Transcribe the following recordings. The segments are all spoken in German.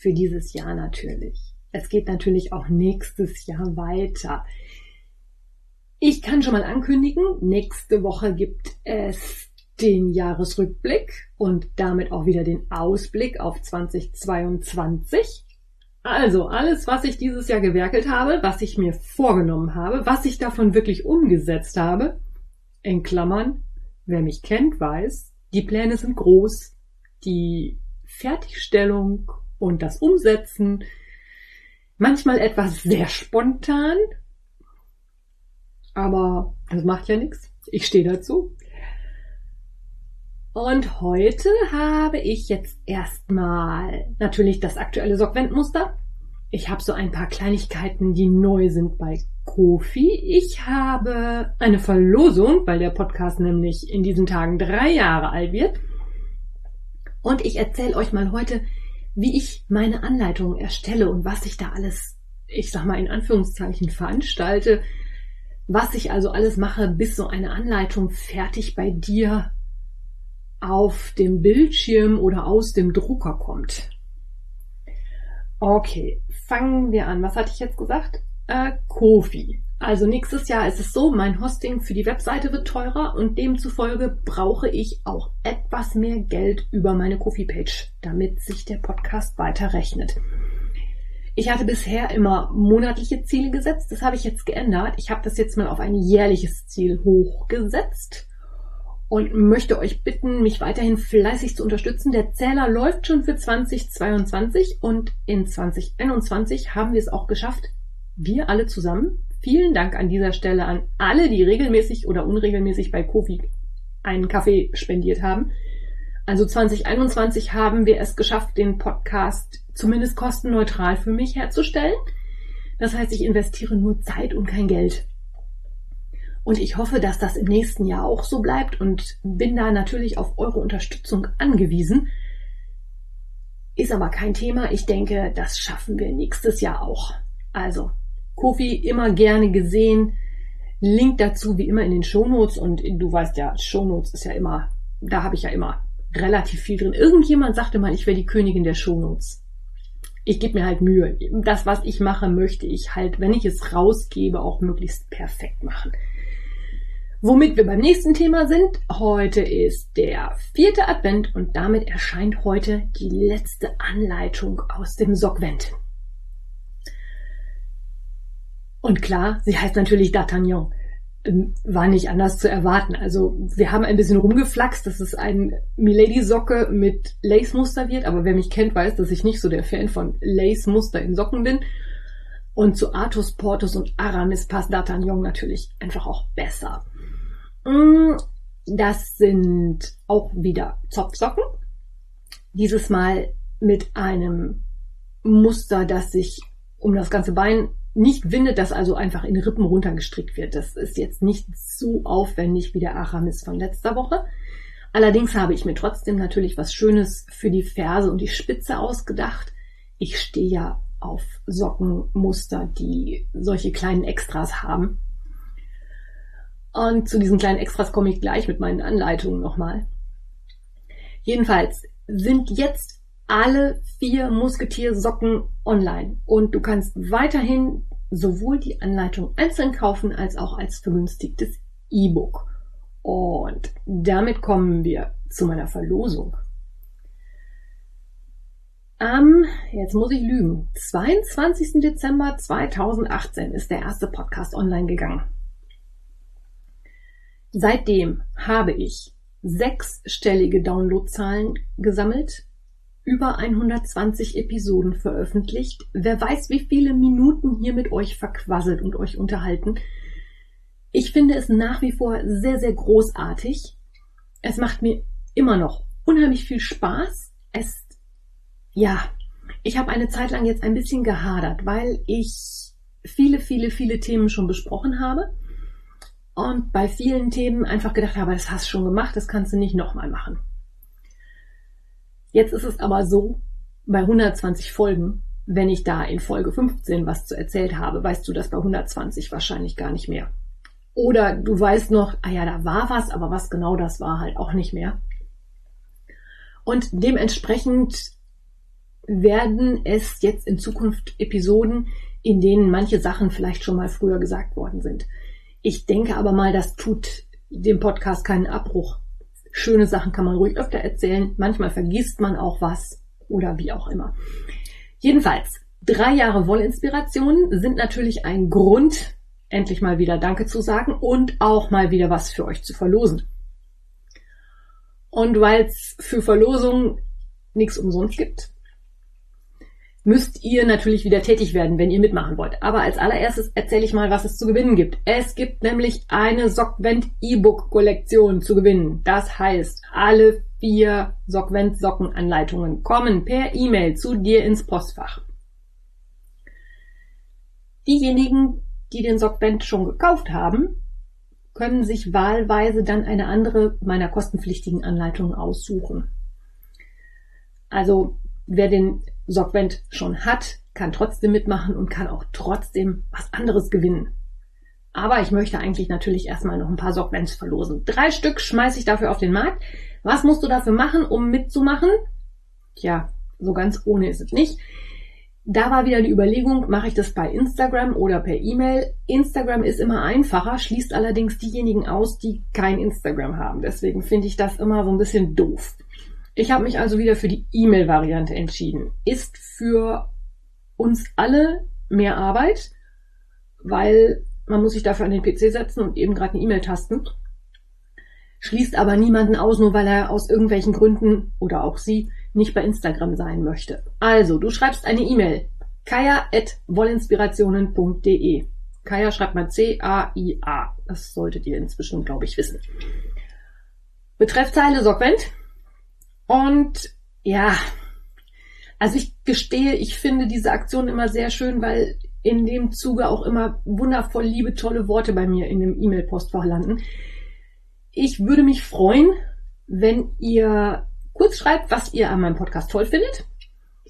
Für dieses Jahr natürlich. Es geht natürlich auch nächstes Jahr weiter. Ich kann schon mal ankündigen, nächste Woche gibt es den Jahresrückblick und damit auch wieder den Ausblick auf 2022. Also alles, was ich dieses Jahr gewerkelt habe, was ich mir vorgenommen habe, was ich davon wirklich umgesetzt habe, in Klammern, wer mich kennt, weiß, die Pläne sind groß, die Fertigstellung und das Umsetzen manchmal etwas sehr spontan, aber das macht ja nichts. Ich stehe dazu. Und heute habe ich jetzt erstmal natürlich das aktuelle Sockwendenmuster. Ich habe so ein paar Kleinigkeiten, die neu sind bei Kofi. Ich habe eine Verlosung, weil der Podcast nämlich in diesen Tagen drei Jahre alt wird. Und ich erzähle euch mal heute, wie ich meine Anleitungen erstelle und was ich da alles, ich sag mal in Anführungszeichen, veranstalte. Was ich also alles mache, bis so eine Anleitung fertig bei dir auf dem Bildschirm oder aus dem Drucker kommt. Okay, fangen wir an. Was hatte ich jetzt gesagt? Äh, Kofi. Also nächstes Jahr ist es so, mein Hosting für die Webseite wird teurer und demzufolge brauche ich auch etwas mehr Geld über meine Kofi-Page, damit sich der Podcast weiter rechnet. Ich hatte bisher immer monatliche Ziele gesetzt, das habe ich jetzt geändert. Ich habe das jetzt mal auf ein jährliches Ziel hochgesetzt und möchte euch bitten, mich weiterhin fleißig zu unterstützen. Der Zähler läuft schon für 2022 und in 2021 haben wir es auch geschafft. Wir alle zusammen. Vielen Dank an dieser Stelle an alle, die regelmäßig oder unregelmäßig bei Kofi einen Kaffee spendiert haben. Also 2021 haben wir es geschafft, den Podcast zumindest kostenneutral für mich herzustellen. Das heißt, ich investiere nur Zeit und kein Geld. Und ich hoffe, dass das im nächsten Jahr auch so bleibt und bin da natürlich auf eure Unterstützung angewiesen. Ist aber kein Thema. Ich denke, das schaffen wir nächstes Jahr auch. Also, Kofi immer gerne gesehen. Link dazu wie immer in den Shownotes und du weißt ja, Shownotes ist ja immer, da habe ich ja immer relativ viel drin. Irgendjemand sagte mal, ich wäre die Königin der Shownotes. Ich gebe mir halt Mühe. Das, was ich mache, möchte ich halt, wenn ich es rausgebe, auch möglichst perfekt machen. Womit wir beim nächsten Thema sind. Heute ist der vierte Advent und damit erscheint heute die letzte Anleitung aus dem Sockvent. Und klar, sie heißt natürlich D'Artagnan. Ähm, war nicht anders zu erwarten. Also wir haben ein bisschen rumgeflaxt, dass es ein Milady-Socke mit Lace-Muster wird, aber wer mich kennt, weiß, dass ich nicht so der Fan von Lace-Muster in Socken bin. Und zu Artus, Portus und Aramis passt D'Artagnan natürlich einfach auch besser. Mm, das sind auch wieder Zopfsocken. Dieses Mal mit einem Muster, das sich um das ganze Bein nicht windet, das also einfach in Rippen runtergestrickt wird. Das ist jetzt nicht so aufwendig wie der Aramis von letzter Woche. Allerdings habe ich mir trotzdem natürlich was Schönes für die Ferse und die Spitze ausgedacht. Ich stehe ja auf Sockenmuster, die solche kleinen Extras haben. Und zu diesen kleinen Extras komme ich gleich mit meinen Anleitungen nochmal. Jedenfalls sind jetzt alle vier Musketiersocken online und du kannst weiterhin sowohl die Anleitung einzeln kaufen als auch als vergünstigtes E-Book. Und damit kommen wir zu meiner Verlosung. Am, jetzt muss ich lügen, 22. Dezember 2018 ist der erste Podcast online gegangen. Seitdem habe ich sechsstellige Downloadzahlen gesammelt, über 120 Episoden veröffentlicht. Wer weiß, wie viele Minuten hier mit euch verquasselt und euch unterhalten. Ich finde es nach wie vor sehr, sehr großartig. Es macht mir immer noch unheimlich viel Spaß. Es, ja, Ich habe eine Zeit lang jetzt ein bisschen gehadert, weil ich viele, viele, viele Themen schon besprochen habe und bei vielen Themen einfach gedacht habe, das hast du schon gemacht, das kannst du nicht nochmal machen. Jetzt ist es aber so, bei 120 Folgen, wenn ich da in Folge 15 was zu erzählt habe, weißt du das bei 120 wahrscheinlich gar nicht mehr. Oder du weißt noch, ah ja, da war was, aber was genau das war halt auch nicht mehr. Und dementsprechend werden es jetzt in Zukunft Episoden, in denen manche Sachen vielleicht schon mal früher gesagt worden sind. Ich denke aber mal, das tut dem Podcast keinen Abbruch. Schöne Sachen kann man ruhig öfter erzählen. Manchmal vergisst man auch was oder wie auch immer. Jedenfalls, drei Jahre Wollinspiration sind natürlich ein Grund, endlich mal wieder Danke zu sagen und auch mal wieder was für euch zu verlosen. Und weil es für Verlosungen nichts umsonst gibt, müsst ihr natürlich wieder tätig werden, wenn ihr mitmachen wollt. Aber als allererstes erzähle ich mal, was es zu gewinnen gibt. Es gibt nämlich eine Sockvent E-Book Kollektion zu gewinnen. Das heißt, alle vier Sockvent Sockenanleitungen kommen per E-Mail zu dir ins Postfach. Diejenigen, die den Sockvent schon gekauft haben, können sich wahlweise dann eine andere meiner kostenpflichtigen Anleitungen aussuchen. Also wer den Sockvent schon hat, kann trotzdem mitmachen und kann auch trotzdem was anderes gewinnen. Aber ich möchte eigentlich natürlich erstmal noch ein paar Sockvents verlosen. Drei Stück schmeiße ich dafür auf den Markt. Was musst du dafür machen, um mitzumachen? Tja, so ganz ohne ist es nicht. Da war wieder die Überlegung, mache ich das bei Instagram oder per E-Mail. Instagram ist immer einfacher, schließt allerdings diejenigen aus, die kein Instagram haben. Deswegen finde ich das immer so ein bisschen doof. Ich habe mich also wieder für die E-Mail-Variante entschieden. Ist für uns alle mehr Arbeit, weil man muss sich dafür an den PC setzen und eben gerade eine E-Mail tasten. Schließt aber niemanden aus, nur weil er aus irgendwelchen Gründen oder auch sie nicht bei Instagram sein möchte. Also, du schreibst eine E-Mail. kaya.wollinspirationen.de Kaya schreibt mal C-A-I-A. Das solltet ihr inzwischen, glaube ich, wissen. Betreffzeile Sorgvent. Und ja, also ich gestehe, ich finde diese Aktion immer sehr schön, weil in dem Zuge auch immer wundervoll liebe, tolle Worte bei mir in dem E-Mail-Postfach landen. Ich würde mich freuen, wenn ihr kurz schreibt, was ihr an meinem Podcast toll findet.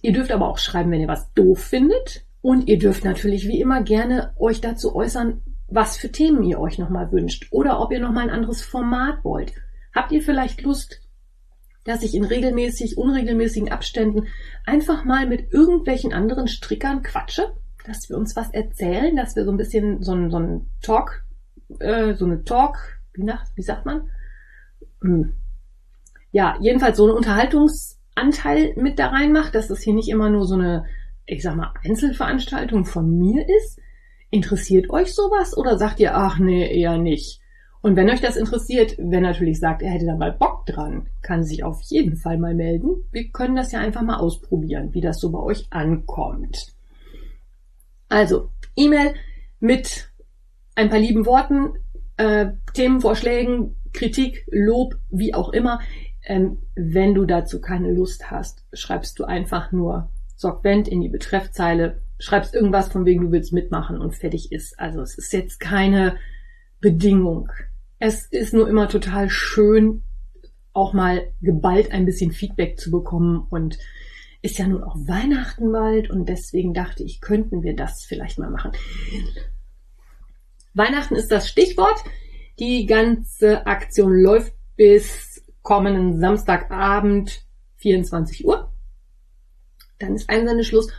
Ihr dürft aber auch schreiben, wenn ihr was doof findet. Und ihr dürft natürlich wie immer gerne euch dazu äußern, was für Themen ihr euch nochmal wünscht oder ob ihr nochmal ein anderes Format wollt. Habt ihr vielleicht Lust, dass ich in regelmäßig, unregelmäßigen Abständen einfach mal mit irgendwelchen anderen Strickern quatsche, dass wir uns was erzählen, dass wir so ein bisschen so ein, so ein Talk, äh, so eine Talk, wie, nach, wie sagt man? Hm. Ja, jedenfalls so einen Unterhaltungsanteil mit da reinmacht, dass das hier nicht immer nur so eine, ich sag mal, Einzelveranstaltung von mir ist. Interessiert euch sowas oder sagt ihr, ach nee, eher nicht? Und wenn euch das interessiert, wer natürlich sagt, er hätte da mal Bock dran, kann sich auf jeden Fall mal melden. Wir können das ja einfach mal ausprobieren, wie das so bei euch ankommt. Also, E-Mail mit ein paar lieben Worten, äh, Themenvorschlägen, Kritik, Lob, wie auch immer. Ähm, wenn du dazu keine Lust hast, schreibst du einfach nur Sorgvent in die Betreffzeile, schreibst irgendwas von wegen du willst mitmachen und fertig ist. Also es ist jetzt keine Bedingung. Es ist nur immer total schön, auch mal geballt ein bisschen Feedback zu bekommen und ist ja nun auch Weihnachten bald und deswegen dachte ich, könnten wir das vielleicht mal machen. Weihnachten ist das Stichwort. Die ganze Aktion läuft bis kommenden Samstagabend 24 Uhr. Dann ist Einsendeschluss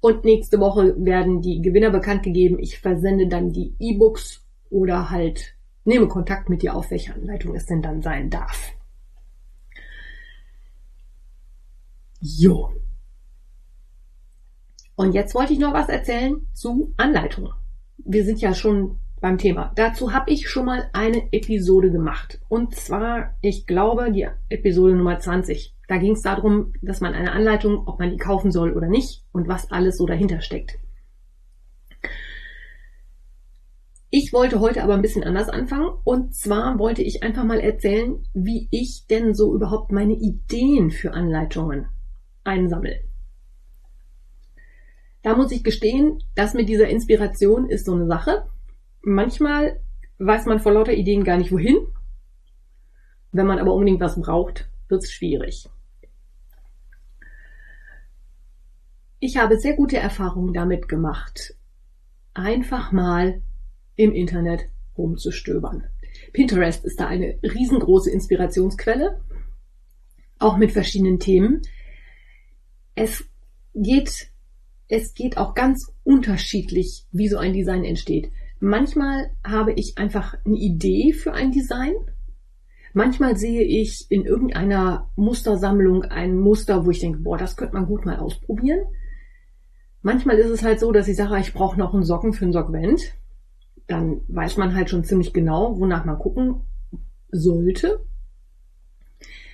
und nächste Woche werden die Gewinner bekannt gegeben. Ich versende dann die E-Books oder halt nehme Kontakt mit dir auf, welche Anleitung es denn dann sein darf. Jo. Und jetzt wollte ich noch was erzählen zu Anleitungen. Wir sind ja schon beim Thema. Dazu habe ich schon mal eine Episode gemacht. Und zwar, ich glaube, die Episode Nummer 20. Da ging es darum, dass man eine Anleitung, ob man die kaufen soll oder nicht und was alles so dahinter steckt. Ich wollte heute aber ein bisschen anders anfangen. Und zwar wollte ich einfach mal erzählen, wie ich denn so überhaupt meine Ideen für Anleitungen einsammle. Da muss ich gestehen, das mit dieser Inspiration ist so eine Sache. Manchmal weiß man vor lauter Ideen gar nicht wohin. Wenn man aber unbedingt was braucht, wird es schwierig. Ich habe sehr gute Erfahrungen damit gemacht, einfach mal im Internet rumzustöbern. Pinterest ist da eine riesengroße Inspirationsquelle, auch mit verschiedenen Themen. Es geht, es geht auch ganz unterschiedlich, wie so ein Design entsteht. Manchmal habe ich einfach eine Idee für ein Design. Manchmal sehe ich in irgendeiner Mustersammlung ein Muster, wo ich denke, boah, das könnte man gut mal ausprobieren. Manchmal ist es halt so, dass ich sage, ich brauche noch einen Socken für ein Sockvent. Dann weiß man halt schon ziemlich genau, wonach man gucken sollte.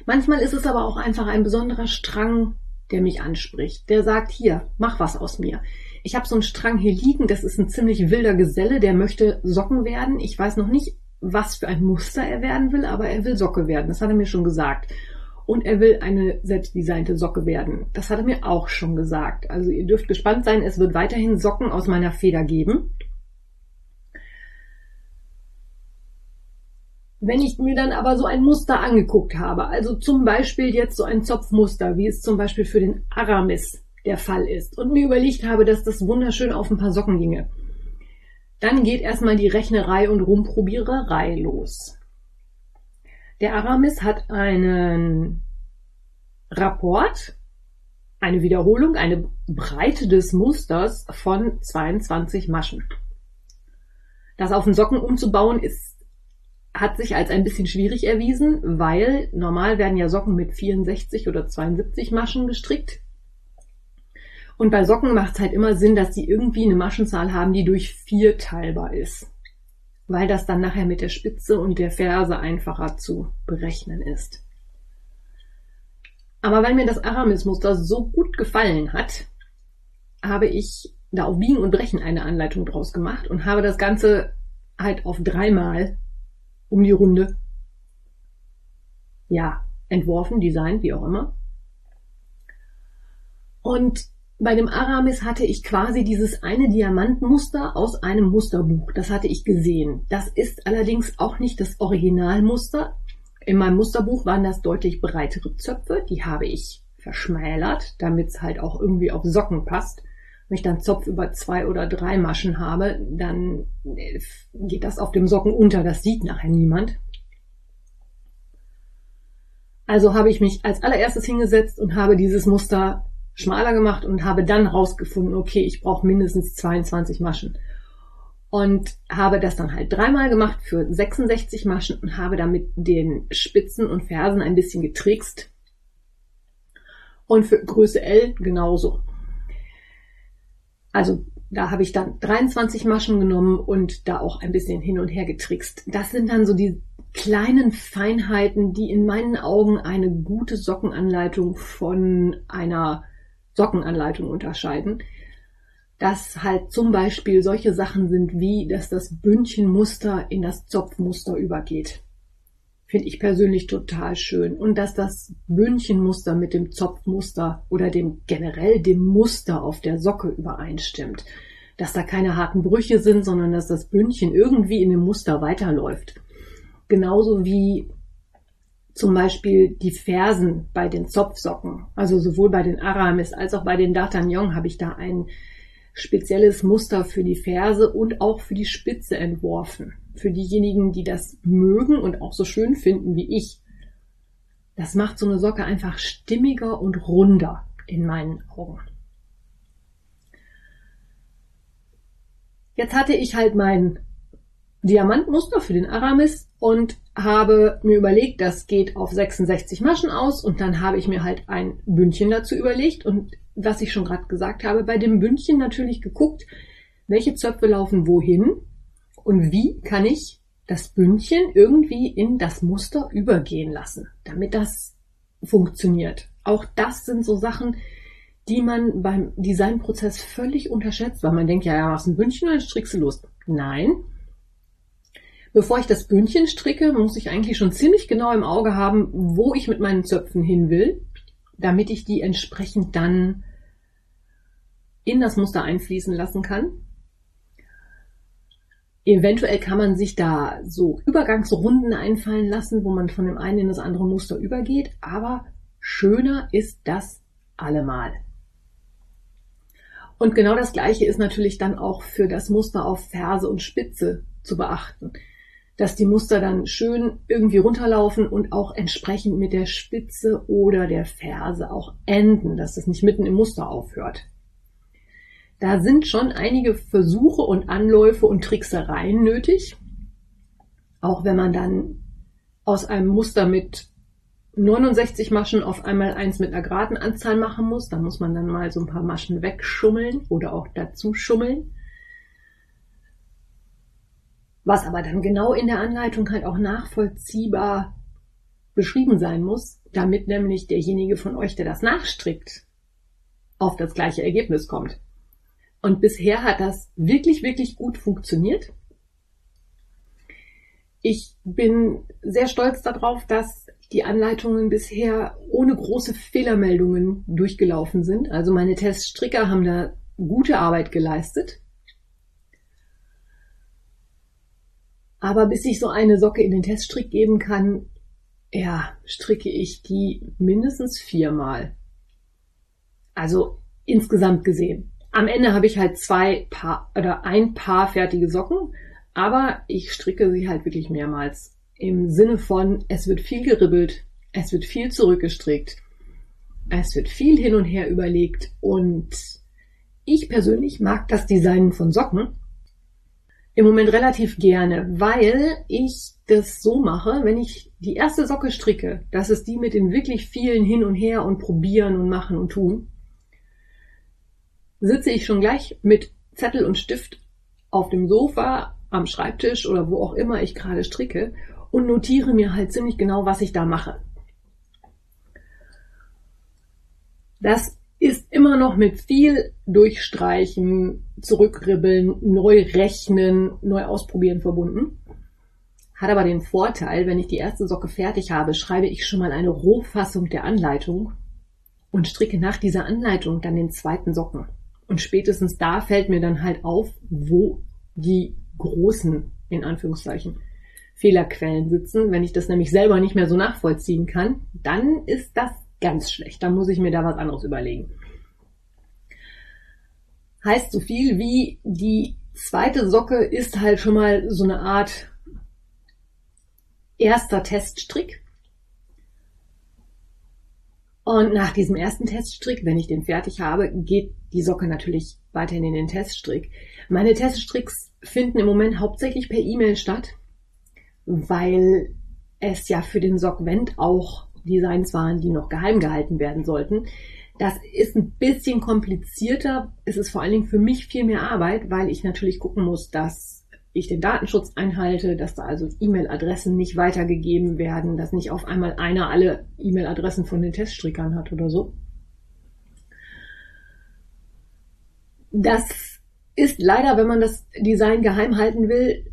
Manchmal ist es aber auch einfach ein besonderer Strang, der mich anspricht. Der sagt, hier, mach was aus mir. Ich habe so einen Strang hier liegen, das ist ein ziemlich wilder Geselle, der möchte Socken werden. Ich weiß noch nicht, was für ein Muster er werden will, aber er will Socke werden. Das hat er mir schon gesagt und er will eine selbstdesignte Socke werden. Das hat er mir auch schon gesagt. Also ihr dürft gespannt sein, es wird weiterhin Socken aus meiner Feder geben. Wenn ich mir dann aber so ein Muster angeguckt habe, also zum Beispiel jetzt so ein Zopfmuster, wie es zum Beispiel für den Aramis der Fall ist, und mir überlegt habe, dass das wunderschön auf ein paar Socken ginge, dann geht erstmal die Rechnerei und Rumprobiererei los. Der Aramis hat einen Rapport, eine Wiederholung, eine Breite des Musters von 22 Maschen. Das auf den Socken umzubauen ist, hat sich als ein bisschen schwierig erwiesen, weil normal werden ja Socken mit 64 oder 72 Maschen gestrickt. Und bei Socken macht es halt immer Sinn, dass die irgendwie eine Maschenzahl haben, die durch vier teilbar ist weil das dann nachher mit der Spitze und der Ferse einfacher zu berechnen ist. Aber weil mir das Aramis-Muster so gut gefallen hat, habe ich da auf Biegen und Brechen eine Anleitung draus gemacht und habe das Ganze halt auf dreimal um die Runde, ja, entworfen, designt, wie auch immer. Und bei dem Aramis hatte ich quasi dieses eine Diamantmuster aus einem Musterbuch. Das hatte ich gesehen. Das ist allerdings auch nicht das Originalmuster. In meinem Musterbuch waren das deutlich breitere Zöpfe. Die habe ich verschmälert, damit es halt auch irgendwie auf Socken passt. Wenn ich dann Zopf über zwei oder drei Maschen habe, dann äh, geht das auf dem Socken unter. Das sieht nachher niemand. Also habe ich mich als allererstes hingesetzt und habe dieses Muster schmaler gemacht und habe dann rausgefunden, okay, ich brauche mindestens 22 Maschen. Und habe das dann halt dreimal gemacht für 66 Maschen und habe damit den Spitzen und Fersen ein bisschen getrickst. Und für Größe L genauso. Also da habe ich dann 23 Maschen genommen und da auch ein bisschen hin und her getrickst. Das sind dann so die kleinen Feinheiten, die in meinen Augen eine gute Sockenanleitung von einer Sockenanleitung unterscheiden, dass halt zum Beispiel solche Sachen sind wie, dass das Bündchenmuster in das Zopfmuster übergeht. Finde ich persönlich total schön. Und dass das Bündchenmuster mit dem Zopfmuster oder dem generell dem Muster auf der Socke übereinstimmt. Dass da keine harten Brüche sind, sondern dass das Bündchen irgendwie in dem Muster weiterläuft. Genauso wie zum Beispiel die Fersen bei den Zopfsocken, also sowohl bei den Aramis als auch bei den D'Artagnan habe ich da ein spezielles Muster für die Ferse und auch für die Spitze entworfen. Für diejenigen, die das mögen und auch so schön finden wie ich. Das macht so eine Socke einfach stimmiger und runder in meinen Augen. Jetzt hatte ich halt mein Diamantmuster für den Aramis und habe mir überlegt, das geht auf 66 Maschen aus und dann habe ich mir halt ein Bündchen dazu überlegt und was ich schon gerade gesagt habe, bei dem Bündchen natürlich geguckt, welche Zöpfe laufen wohin und wie kann ich das Bündchen irgendwie in das Muster übergehen lassen, damit das funktioniert. Auch das sind so Sachen, die man beim Designprozess völlig unterschätzt, weil man denkt, ja, ja, machst ein Bündchen und dann strickst du los. Nein, Bevor ich das Bündchen stricke, muss ich eigentlich schon ziemlich genau im Auge haben, wo ich mit meinen Zöpfen hin will, damit ich die entsprechend dann in das Muster einfließen lassen kann. Eventuell kann man sich da so Übergangsrunden einfallen lassen, wo man von dem einen in das andere Muster übergeht, aber schöner ist das allemal. Und genau das Gleiche ist natürlich dann auch für das Muster auf Ferse und Spitze zu beachten. Dass die Muster dann schön irgendwie runterlaufen und auch entsprechend mit der Spitze oder der Ferse auch enden, dass es nicht mitten im Muster aufhört. Da sind schon einige Versuche und Anläufe und Tricksereien nötig. Auch wenn man dann aus einem Muster mit 69 Maschen auf einmal eins mit einer geraden Anzahl machen muss, dann muss man dann mal so ein paar Maschen wegschummeln oder auch dazu schummeln. Was aber dann genau in der Anleitung halt auch nachvollziehbar beschrieben sein muss, damit nämlich derjenige von euch, der das nachstrickt, auf das gleiche Ergebnis kommt. Und bisher hat das wirklich, wirklich gut funktioniert. Ich bin sehr stolz darauf, dass die Anleitungen bisher ohne große Fehlermeldungen durchgelaufen sind. Also meine Teststricker haben da gute Arbeit geleistet. Aber bis ich so eine Socke in den Teststrick geben kann, ja, stricke ich die mindestens viermal. Also insgesamt gesehen. Am Ende habe ich halt zwei Paar oder ein Paar fertige Socken, aber ich stricke sie halt wirklich mehrmals. Im Sinne von, es wird viel geribbelt, es wird viel zurückgestrickt, es wird viel hin und her überlegt und ich persönlich mag das Designen von Socken im Moment relativ gerne, weil ich das so mache, wenn ich die erste Socke stricke, das ist die mit den wirklich vielen hin und her und probieren und machen und tun sitze ich schon gleich mit Zettel und Stift auf dem Sofa, am Schreibtisch oder wo auch immer ich gerade stricke und notiere mir halt ziemlich genau, was ich da mache. Das ist immer noch mit viel Durchstreichen, Zurückribbeln, neu rechnen, neu ausprobieren verbunden. Hat aber den Vorteil, wenn ich die erste Socke fertig habe, schreibe ich schon mal eine Rohfassung der Anleitung und stricke nach dieser Anleitung dann den zweiten Socken. Und spätestens da fällt mir dann halt auf, wo die großen, in Anführungszeichen, Fehlerquellen sitzen. Wenn ich das nämlich selber nicht mehr so nachvollziehen kann, dann ist das ganz schlecht. Dann muss ich mir da was anderes überlegen. Heißt so viel wie die zweite Socke ist halt schon mal so eine Art erster Teststrick. Und nach diesem ersten Teststrick, wenn ich den fertig habe, geht die Socke natürlich weiterhin in den Teststrick. Meine Teststricks finden im Moment hauptsächlich per E-Mail statt, weil es ja für den Sockvent auch Designs waren, die noch geheim gehalten werden sollten. Das ist ein bisschen komplizierter. Es ist vor allen Dingen für mich viel mehr Arbeit, weil ich natürlich gucken muss, dass ich den Datenschutz einhalte, dass da also E-Mail-Adressen nicht weitergegeben werden, dass nicht auf einmal einer alle E-Mail-Adressen von den Teststrickern hat oder so. Das ist leider, wenn man das Design geheim halten will,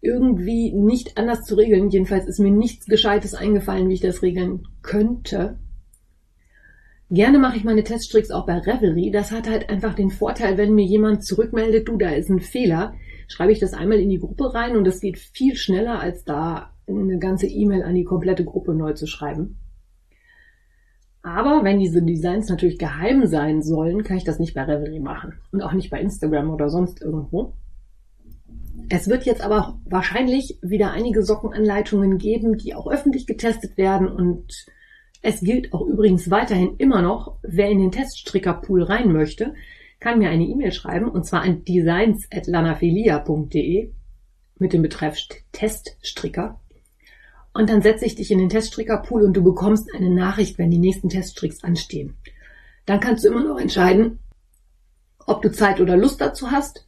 irgendwie nicht anders zu regeln. Jedenfalls ist mir nichts Gescheites eingefallen, wie ich das regeln könnte. Gerne mache ich meine Teststricks auch bei Revelry. Das hat halt einfach den Vorteil, wenn mir jemand zurückmeldet, du, da ist ein Fehler, schreibe ich das einmal in die Gruppe rein und das geht viel schneller, als da eine ganze E-Mail an die komplette Gruppe neu zu schreiben. Aber wenn diese Designs natürlich geheim sein sollen, kann ich das nicht bei Revelry machen und auch nicht bei Instagram oder sonst irgendwo. Es wird jetzt aber wahrscheinlich wieder einige Sockenanleitungen geben, die auch öffentlich getestet werden und es gilt auch übrigens weiterhin immer noch, wer in den Teststrickerpool rein möchte, kann mir eine E-Mail schreiben und zwar an designs.lanafelia.de mit dem Betreff Teststricker. Und dann setze ich dich in den Teststrickerpool und du bekommst eine Nachricht, wenn die nächsten Teststricks anstehen. Dann kannst du immer noch entscheiden, ob du Zeit oder Lust dazu hast.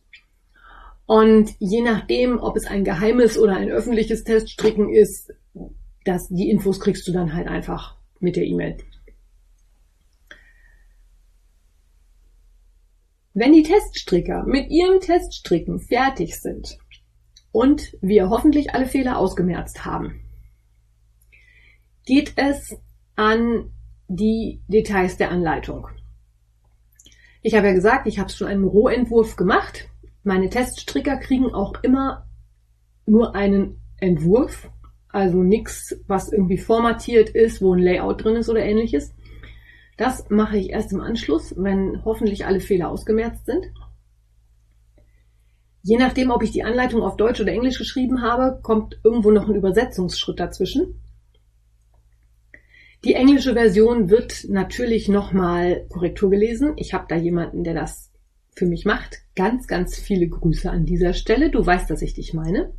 Und je nachdem, ob es ein geheimes oder ein öffentliches Teststricken ist, dass die Infos kriegst du dann halt einfach mit der E-Mail. Wenn die Teststricker mit ihrem Teststricken fertig sind und wir hoffentlich alle Fehler ausgemerzt haben, geht es an die Details der Anleitung. Ich habe ja gesagt, ich habe schon einen Rohentwurf gemacht. Meine Teststricker kriegen auch immer nur einen Entwurf, also nichts, was irgendwie formatiert ist, wo ein Layout drin ist oder ähnliches. Das mache ich erst im Anschluss, wenn hoffentlich alle Fehler ausgemerzt sind. Je nachdem, ob ich die Anleitung auf Deutsch oder Englisch geschrieben habe, kommt irgendwo noch ein Übersetzungsschritt dazwischen. Die englische Version wird natürlich nochmal Korrektur gelesen. Ich habe da jemanden, der das für mich macht. Ganz, ganz viele Grüße an dieser Stelle. Du weißt, dass ich dich meine.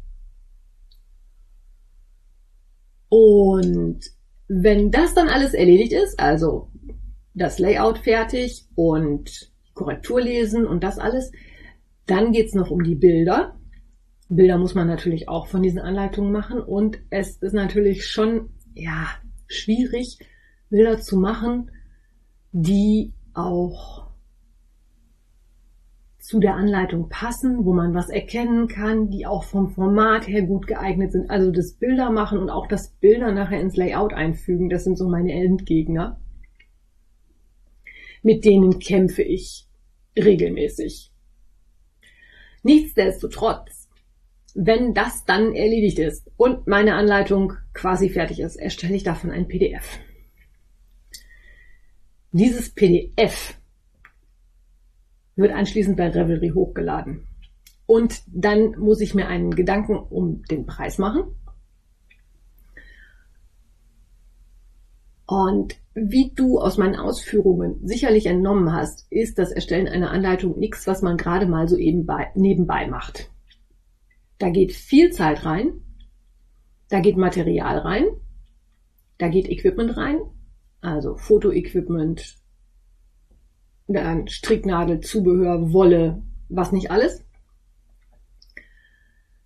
Und wenn das dann alles erledigt ist, also das Layout fertig und Korrektur lesen und das alles, dann geht's noch um die Bilder. Bilder muss man natürlich auch von diesen Anleitungen machen und es ist natürlich schon, ja, schwierig, Bilder zu machen, die auch zu der Anleitung passen, wo man was erkennen kann, die auch vom Format her gut geeignet sind. Also das Bilder machen und auch das Bilder nachher ins Layout einfügen, das sind so meine Endgegner. Mit denen kämpfe ich regelmäßig. Nichtsdestotrotz, wenn das dann erledigt ist und meine Anleitung quasi fertig ist, erstelle ich davon ein PDF. Dieses PDF wird anschließend bei Revelry hochgeladen. Und dann muss ich mir einen Gedanken um den Preis machen. Und wie du aus meinen Ausführungen sicherlich entnommen hast, ist das Erstellen einer Anleitung nichts, was man gerade mal so eben bei, nebenbei macht. Da geht viel Zeit rein, da geht Material rein, da geht Equipment rein, also Fotoequipment, dann Stricknadel, Zubehör, Wolle, was nicht alles.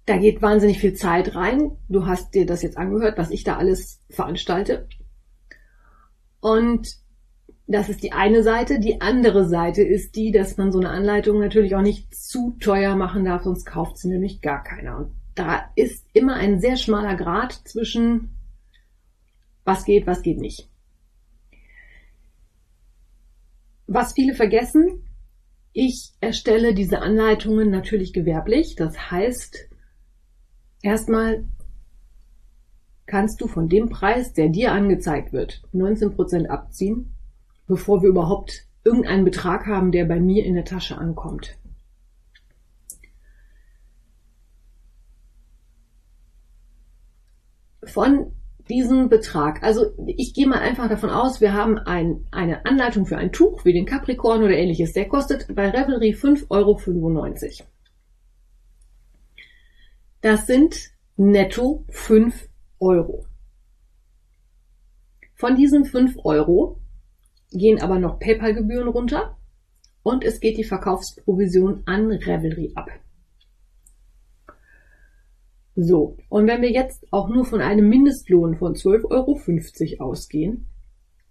Da geht wahnsinnig viel Zeit rein. Du hast dir das jetzt angehört, was ich da alles veranstalte. Und das ist die eine Seite. Die andere Seite ist die, dass man so eine Anleitung natürlich auch nicht zu teuer machen darf, sonst kauft sie nämlich gar keiner. Und da ist immer ein sehr schmaler Grad zwischen was geht, was geht nicht. Was viele vergessen, ich erstelle diese Anleitungen natürlich gewerblich. Das heißt, erstmal kannst du von dem Preis, der dir angezeigt wird, 19% abziehen bevor wir überhaupt irgendeinen Betrag haben, der bei mir in der Tasche ankommt. Von diesem Betrag, also ich gehe mal einfach davon aus, wir haben ein, eine Anleitung für ein Tuch wie den Capricorn oder ähnliches, der kostet bei Revelry 5,95 Euro. Das sind netto 5 Euro. Von diesen 5 Euro gehen aber noch PayPal-Gebühren runter und es geht die Verkaufsprovision an Revelry ab. So, und wenn wir jetzt auch nur von einem Mindestlohn von 12,50 Euro ausgehen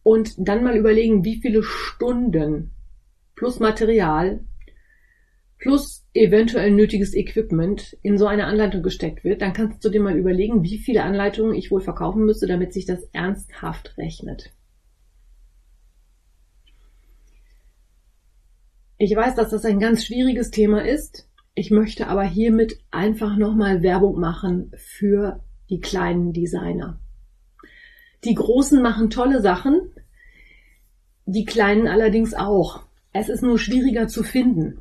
und dann mal überlegen, wie viele Stunden plus Material plus eventuell nötiges Equipment in so eine Anleitung gesteckt wird, dann kannst du dir mal überlegen, wie viele Anleitungen ich wohl verkaufen müsste, damit sich das ernsthaft rechnet. Ich weiß, dass das ein ganz schwieriges Thema ist. Ich möchte aber hiermit einfach nochmal Werbung machen für die kleinen Designer. Die Großen machen tolle Sachen, die Kleinen allerdings auch. Es ist nur schwieriger zu finden,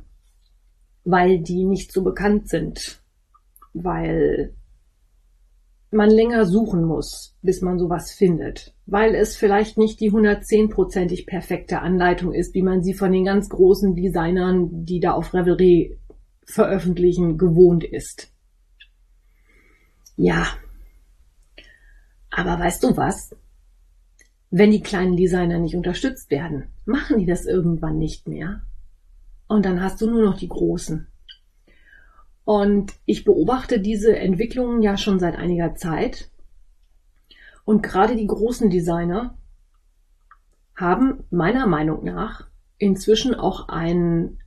weil die nicht so bekannt sind, weil man länger suchen muss, bis man sowas findet, weil es vielleicht nicht die 110%ig perfekte Anleitung ist, wie man sie von den ganz großen Designern, die da auf Revelry veröffentlichen, gewohnt ist. Ja. Aber weißt du was? Wenn die kleinen Designer nicht unterstützt werden, machen die das irgendwann nicht mehr. Und dann hast du nur noch die großen. Und ich beobachte diese Entwicklungen ja schon seit einiger Zeit. Und gerade die großen Designer haben meiner Meinung nach inzwischen auch ein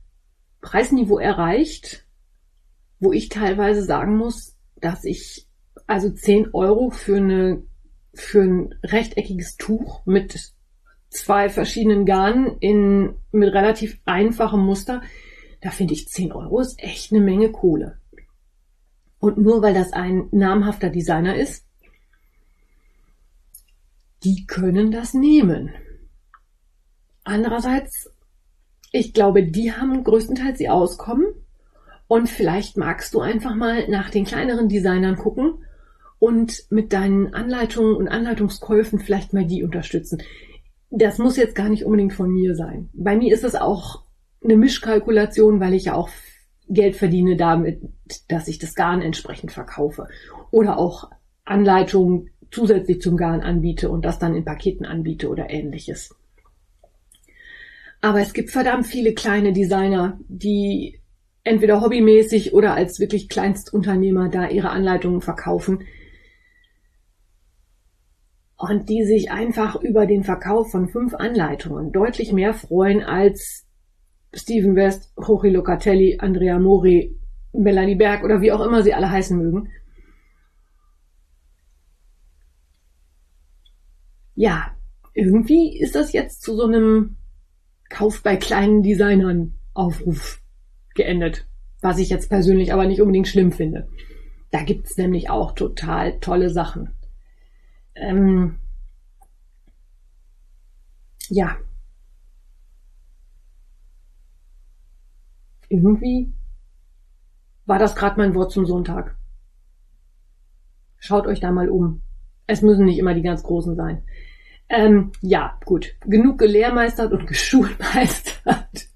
Preisniveau erreicht, wo ich teilweise sagen muss, dass ich also 10 Euro für eine, für ein rechteckiges Tuch mit zwei verschiedenen Garnen in, mit relativ einfachem Muster. Da finde ich 10 Euro ist echt eine Menge Kohle. Und nur weil das ein namhafter Designer ist, die können das nehmen. Andererseits, ich glaube, die haben größtenteils ihr Auskommen und vielleicht magst du einfach mal nach den kleineren Designern gucken und mit deinen Anleitungen und Anleitungskäufen vielleicht mal die unterstützen. Das muss jetzt gar nicht unbedingt von mir sein. Bei mir ist es auch eine Mischkalkulation, weil ich ja auch Geld verdiene damit, dass ich das Garn entsprechend verkaufe. Oder auch Anleitungen zusätzlich zum Garn anbiete und das dann in Paketen anbiete oder ähnliches. Aber es gibt verdammt viele kleine Designer, die entweder hobbymäßig oder als wirklich Kleinstunternehmer da ihre Anleitungen verkaufen und die sich einfach über den Verkauf von fünf Anleitungen deutlich mehr freuen als Steven West, Jorge Locatelli, Andrea Mori, Melanie Berg oder wie auch immer sie alle heißen mögen. Ja, irgendwie ist das jetzt zu so einem Kauf bei kleinen Designern Aufruf geendet, was ich jetzt persönlich aber nicht unbedingt schlimm finde. Da gibt's nämlich auch total tolle Sachen. Ähm, ja. Irgendwie war das gerade mein Wort zum Sonntag. Schaut euch da mal um. Es müssen nicht immer die ganz Großen sein. Ähm, ja, gut. Genug gelehrmeistert und geschulmeistert.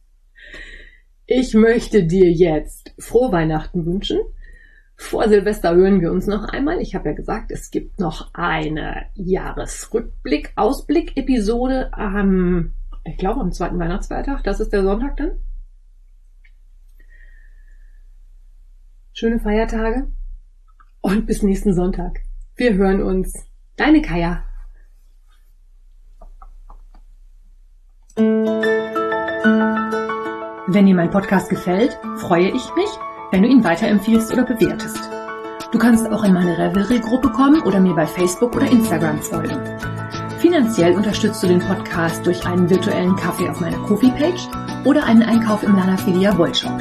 Ich möchte dir jetzt frohe Weihnachten wünschen. Vor Silvester hören wir uns noch einmal. Ich habe ja gesagt, es gibt noch eine Jahresrückblick, Ausblick-Episode am, ich glaube, am zweiten Weihnachtsfeiertag. Das ist der Sonntag dann. Schöne Feiertage und bis nächsten Sonntag. Wir hören uns. Deine Kaya. Wenn dir mein Podcast gefällt, freue ich mich, wenn du ihn weiterempfiehlst oder bewertest. Du kannst auch in meine Revelry-Gruppe kommen oder mir bei Facebook oder Instagram folgen. Finanziell unterstützt du den Podcast durch einen virtuellen Kaffee auf meiner Kofi-Page oder einen Einkauf im Lanafilia Wollshop.